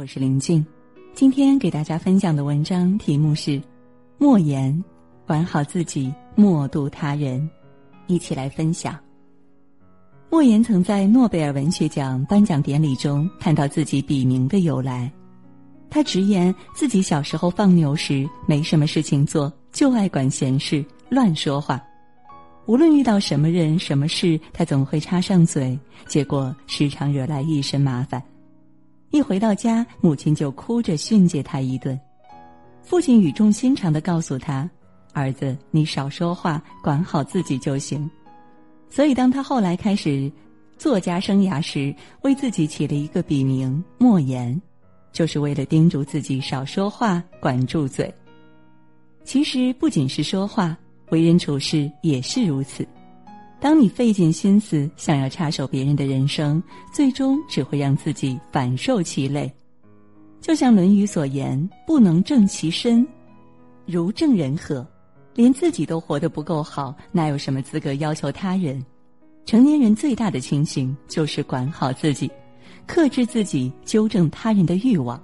我是林静。今天给大家分享的文章题目是“莫言，管好自己，莫渡他人”。一起来分享。莫言曾在诺贝尔文学奖颁奖典礼中谈到自己笔名的由来。他直言自己小时候放牛时没什么事情做，就爱管闲事、乱说话。无论遇到什么人、什么事，他总会插上嘴，结果时常惹来一身麻烦。一回到家，母亲就哭着训诫他一顿。父亲语重心长的告诉他：“儿子，你少说话，管好自己就行。”所以，当他后来开始作家生涯时，为自己起了一个笔名“莫言”。就是为了叮嘱自己少说话，管住嘴。其实不仅是说话，为人处事也是如此。当你费尽心思想要插手别人的人生，最终只会让自己反受其累。就像《论语》所言：“不能正其身，如正人和。”连自己都活得不够好，哪有什么资格要求他人？成年人最大的清醒就是管好自己。克制自己，纠正他人的欲望。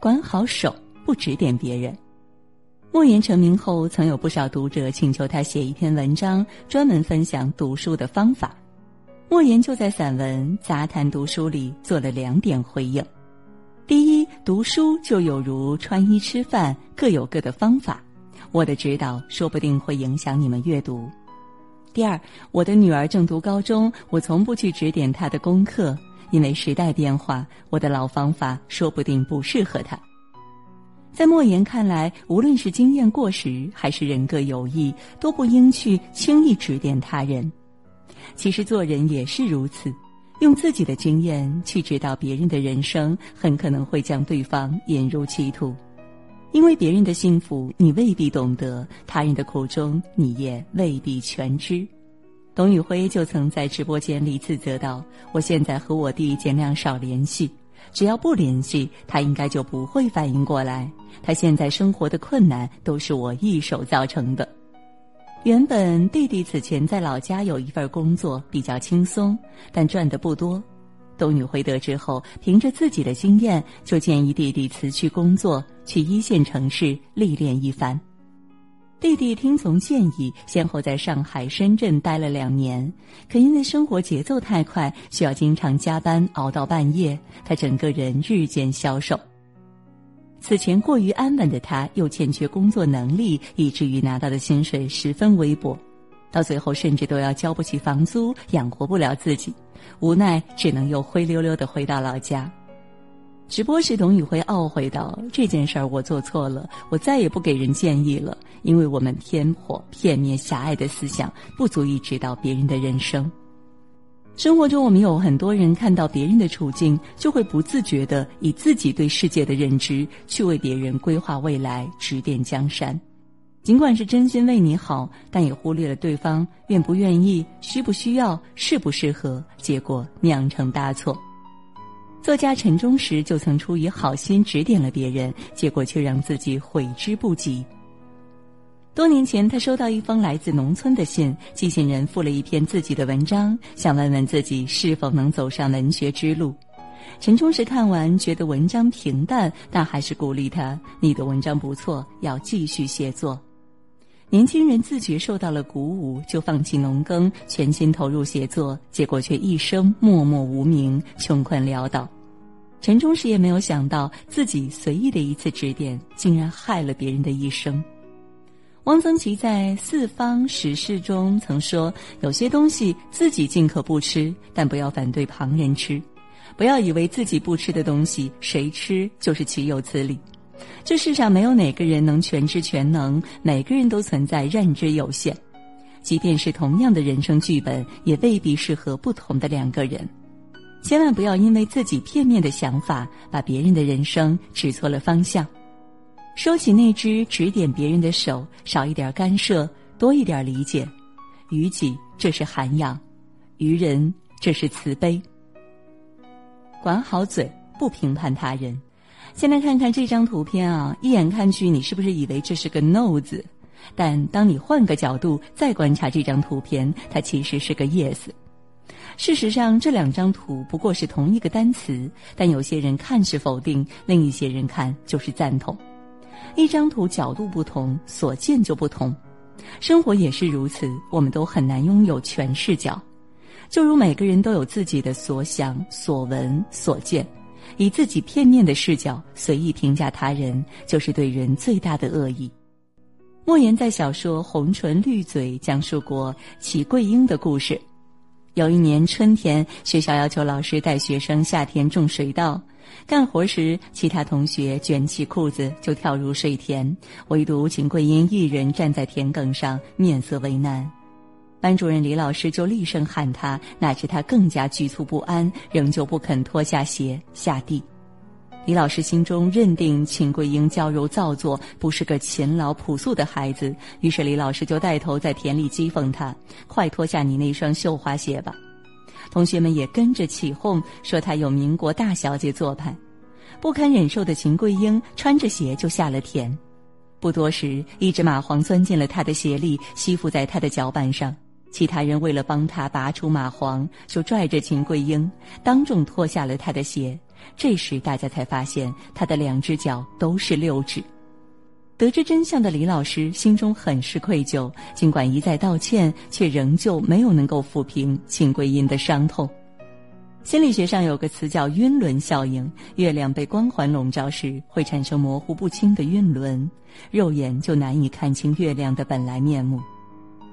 管好手，不指点别人。莫言成名后，曾有不少读者请求他写一篇文章，专门分享读书的方法。莫言就在散文《杂谈读书》里做了两点回应：第一，读书就有如穿衣吃饭，各有各的方法，我的指导说不定会影响你们阅读。第二，我的女儿正读高中，我从不去指点她的功课，因为时代变化，我的老方法说不定不适合她。在莫言看来，无论是经验过时，还是人各有异，都不应去轻易指点他人。其实做人也是如此，用自己的经验去指导别人的人生，很可能会将对方引入歧途。因为别人的幸福你未必懂得，他人的苦衷你也未必全知。董宇辉就曾在直播间里自责道：“我现在和我弟尽量少联系，只要不联系，他应该就不会反应过来。他现在生活的困难都是我一手造成的。原本弟弟此前在老家有一份工作比较轻松，但赚的不多。”董宇辉得知后，凭着自己的经验，就建议弟弟辞去工作，去一线城市历练一番。弟弟听从建议，先后在上海、深圳待了两年。可因为生活节奏太快，需要经常加班，熬到半夜，他整个人日渐消瘦。此前过于安稳的他，又欠缺工作能力，以至于拿到的薪水十分微薄。到最后，甚至都要交不起房租，养活不了自己，无奈只能又灰溜溜的回到老家。直播时，董宇辉懊悔道：“这件事儿我做错了，我再也不给人建议了，因为我们偏颇、片面、狭隘的思想不足以指导别人的人生。生活中，我们有很多人看到别人的处境，就会不自觉的以自己对世界的认知去为别人规划未来、指点江山。”尽管是真心为你好，但也忽略了对方愿不愿意、需不需要、适不适合，结果酿成大错。作家陈忠实就曾出于好心指点了别人，结果却让自己悔之不及。多年前，他收到一封来自农村的信，寄信人附了一篇自己的文章，想问问自己是否能走上文学之路。陈忠实看完觉得文章平淡，但还是鼓励他：“你的文章不错，要继续写作。”年轻人自觉受到了鼓舞，就放弃农耕，全心投入写作，结果却一生默默无名，穷困潦倒。陈忠实也没有想到，自己随意的一次指点，竟然害了别人的一生。汪曾祺在《四方史事》中曾说：“有些东西自己尽可不吃，但不要反对旁人吃；不要以为自己不吃的东西，谁吃就是岂有此理。”这世上没有哪个人能全知全能，每个人都存在认知有限。即便是同样的人生剧本，也未必适合不同的两个人。千万不要因为自己片面的想法，把别人的人生指错了方向。收起那只指点别人的手，少一点干涉，多一点理解。于己，这是涵养；于人，这是慈悲。管好嘴，不评判他人。先来看看这张图片啊，一眼看去，你是不是以为这是个 “no” 字？但当你换个角度再观察这张图片，它其实是个 “yes”。事实上，这两张图不过是同一个单词，但有些人看是否定，另一些人看就是赞同。一张图角度不同，所见就不同。生活也是如此，我们都很难拥有全视角。就如每个人都有自己的所想、所闻、所见，以自己片面的视角随意评价他人，就是对人最大的恶意。莫言在小说《红唇绿嘴》讲述过齐桂英的故事。有一年春天，学校要求老师带学生下田种水稻。干活时，其他同学卷起裤子就跳入水田，唯独秦桂英一人站在田埂上，面色为难。班主任李老师就厉声喊他，哪知他更加局促不安，仍旧不肯脱下鞋下地。李老师心中认定秦桂英娇柔造作，不是个勤劳朴素的孩子，于是李老师就带头在田里讥讽他：“快脱下你那双绣花鞋吧！”同学们也跟着起哄，说他有民国大小姐做派。不堪忍受的秦桂英穿着鞋就下了田，不多时，一只蚂蟥钻进了他的鞋里，吸附在他的脚板上。其他人为了帮他拔出蚂蟥，就拽着秦桂英，当众脱下了他的鞋。这时，大家才发现他的两只脚都是六指。得知真相的李老师心中很是愧疚，尽管一再道歉，却仍旧没有能够抚平秦桂英的伤痛。心理学上有个词叫“晕轮效应”，月亮被光环笼罩时会产生模糊不清的晕轮，肉眼就难以看清月亮的本来面目。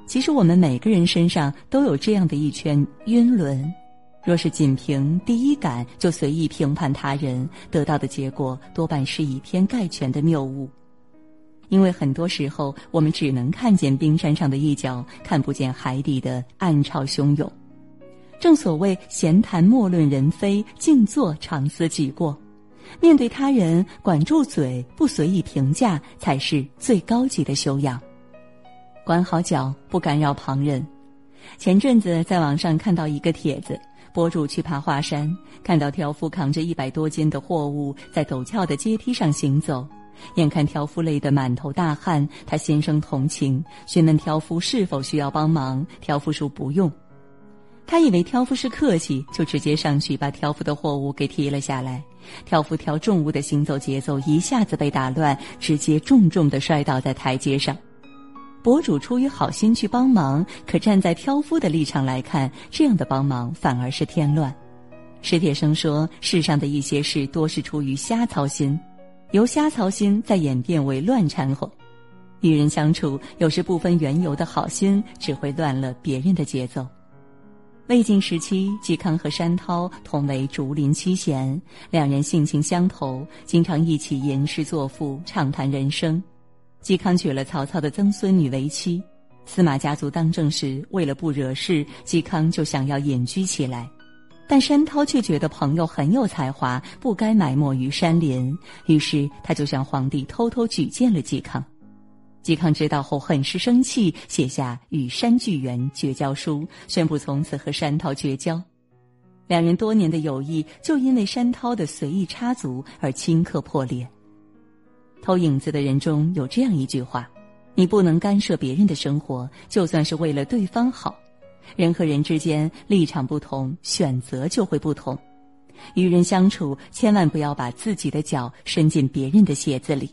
其实我们每个人身上都有这样的一圈晕轮。若是仅凭第一感就随意评判他人，得到的结果多半是以偏概全的谬误。因为很多时候，我们只能看见冰山上的一角，看不见海底的暗潮汹涌。正所谓“闲谈莫论人非，静坐常思己过”。面对他人，管住嘴，不随意评价，才是最高级的修养。管好脚，不干扰旁人。前阵子在网上看到一个帖子。博主去爬华山，看到挑夫扛着一百多斤的货物在陡峭的阶梯上行走，眼看挑夫累得满头大汗，他心生同情，询问挑夫是否需要帮忙。挑夫说不用，他以为挑夫是客气，就直接上去把挑夫的货物给提了下来。挑夫挑重物的行走节奏一下子被打乱，直接重重的摔倒在台阶上。博主出于好心去帮忙，可站在挑夫的立场来看，这样的帮忙反而是添乱。史铁生说：“世上的一些事多是出于瞎操心，由瞎操心再演变为乱掺和。与人相处，有时不分缘由的好心，只会乱了别人的节奏。”魏晋时期，嵇康和山涛同为竹林七贤，两人性情相投，经常一起吟诗作赋，畅谈人生。嵇康娶了曹操的曾孙女为妻，司马家族当政时，为了不惹事，嵇康就想要隐居起来，但山涛却觉得朋友很有才华，不该埋没于山林，于是他就向皇帝偷偷举荐了嵇康。嵇康知道后很是生气，写下《与山巨源绝交书》，宣布从此和山涛绝交。两人多年的友谊就因为山涛的随意插足而顷刻破裂。偷影子的人中有这样一句话：“你不能干涉别人的生活，就算是为了对方好。人和人之间立场不同，选择就会不同。与人相处，千万不要把自己的脚伸进别人的鞋子里。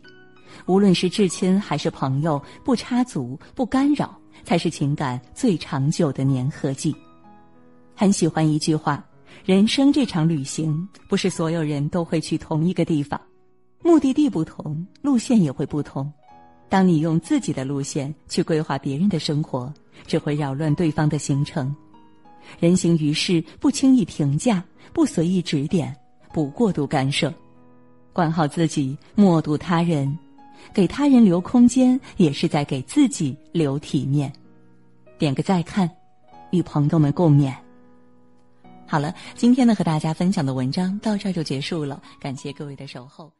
无论是至亲还是朋友，不插足、不干扰，才是情感最长久的粘合剂。”很喜欢一句话：“人生这场旅行，不是所有人都会去同一个地方。”目的地不同，路线也会不同。当你用自己的路线去规划别人的生活，只会扰乱对方的行程。人行于世，不轻易评价，不随意指点，不过度干涉，管好自己，默度他人，给他人留空间，也是在给自己留体面。点个再看，与朋友们共勉。好了，今天呢和大家分享的文章到这儿就结束了，感谢各位的守候。